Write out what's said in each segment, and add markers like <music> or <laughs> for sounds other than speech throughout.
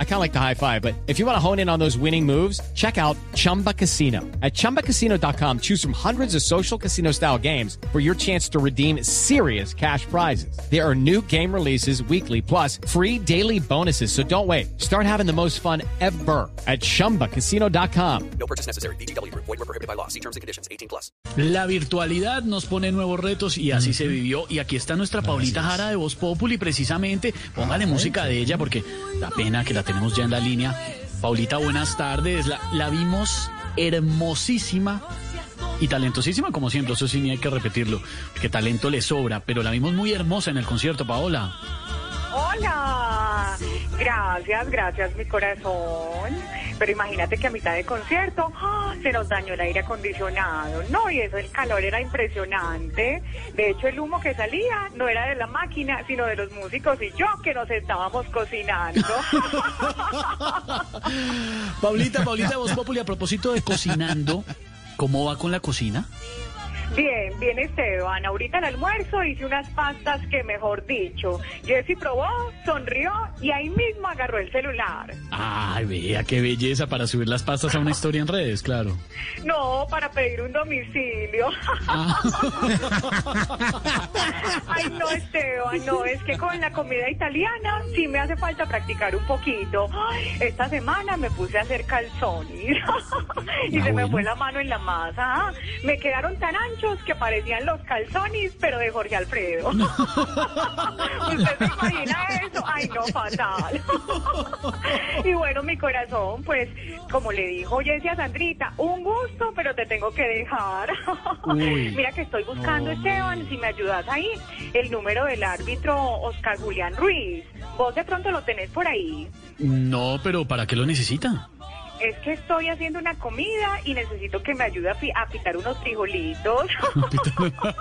I kind of like the high five, but if you want to hone in on those winning moves, check out Chumba Casino. At ChumbaCasino.com, choose from hundreds of social casino style games for your chance to redeem serious cash prizes. There are new game releases weekly, plus free daily bonuses. So don't wait. Start having the most fun ever at ChumbaCasino.com. No purchase necessary. BGW. Void were prohibited by law. See terms and conditions. 18 plus. La virtualidad nos pone nuevos retos y así se vivió. Y aquí está nuestra Paulita Jara de Voz Populi, precisamente. Póngale ah, música de ella porque da pena que la tenemos ya en la línea. Paulita, buenas tardes. La, la vimos hermosísima y talentosísima, como siempre. Eso sí, ni hay que repetirlo, porque talento le sobra. Pero la vimos muy hermosa en el concierto, Paola. Hola, gracias, gracias mi corazón. Pero imagínate que a mitad de concierto ¡ah! se nos dañó el aire acondicionado, ¿no? Y eso, el calor era impresionante. De hecho, el humo que salía no era de la máquina, sino de los músicos y yo que nos estábamos cocinando. <laughs> Paulita, Paulita, Voz Populi, a propósito de cocinando, ¿cómo va con la cocina? Bien, bien Esteban. Ahorita el almuerzo hice unas pastas que, mejor dicho, Jessy probó, sonrió y ahí mismo agarró el celular. Ay, vea qué belleza para subir las pastas a una historia en redes, claro. <laughs> No, para pedir un domicilio. Ah. <laughs> Ay, no, Esteban, no, es que con la comida italiana sí me hace falta practicar un poquito. Ay, Esta semana me puse a hacer calzones <laughs> y Ah, se me bueno. fue la mano en la masa. ah. Me quedaron tan anchos que parecían los calzones, pero de Jorge Alfredo. <laughs> ¿Usted se imagina eso? Ay, no, fatal. <laughs> y bueno, mi corazón, pues, como le dijo Jessie a Sandrita, un gusto, pero te tengo que dejar. <laughs> Uy. Mira que estoy buscando, Esteban, si me ayudas ahí, el número del árbitro Oscar Julián Ruiz. Vos de pronto lo tenés por ahí. No, pero ¿para qué lo necesita? Es que estoy haciendo una comida y necesito que me ayude a, pi- a pitar unos frijolitos. <laughs>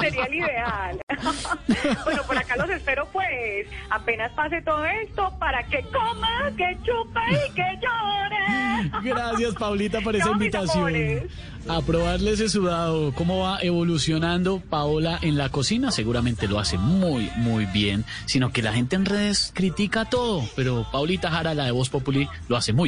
Sería el ideal. <laughs> bueno, por acá los espero pues. Apenas pase todo esto para que coma, que chupe y que llore. Gracias, Paulita, por esa invitación. A probarle ese sudado. ¿Cómo va evolucionando Paola en la cocina? Seguramente lo hace muy, muy bien. Sino que la gente en redes critica todo. Pero Paulita Jara, la de Voz Populi, lo hace muy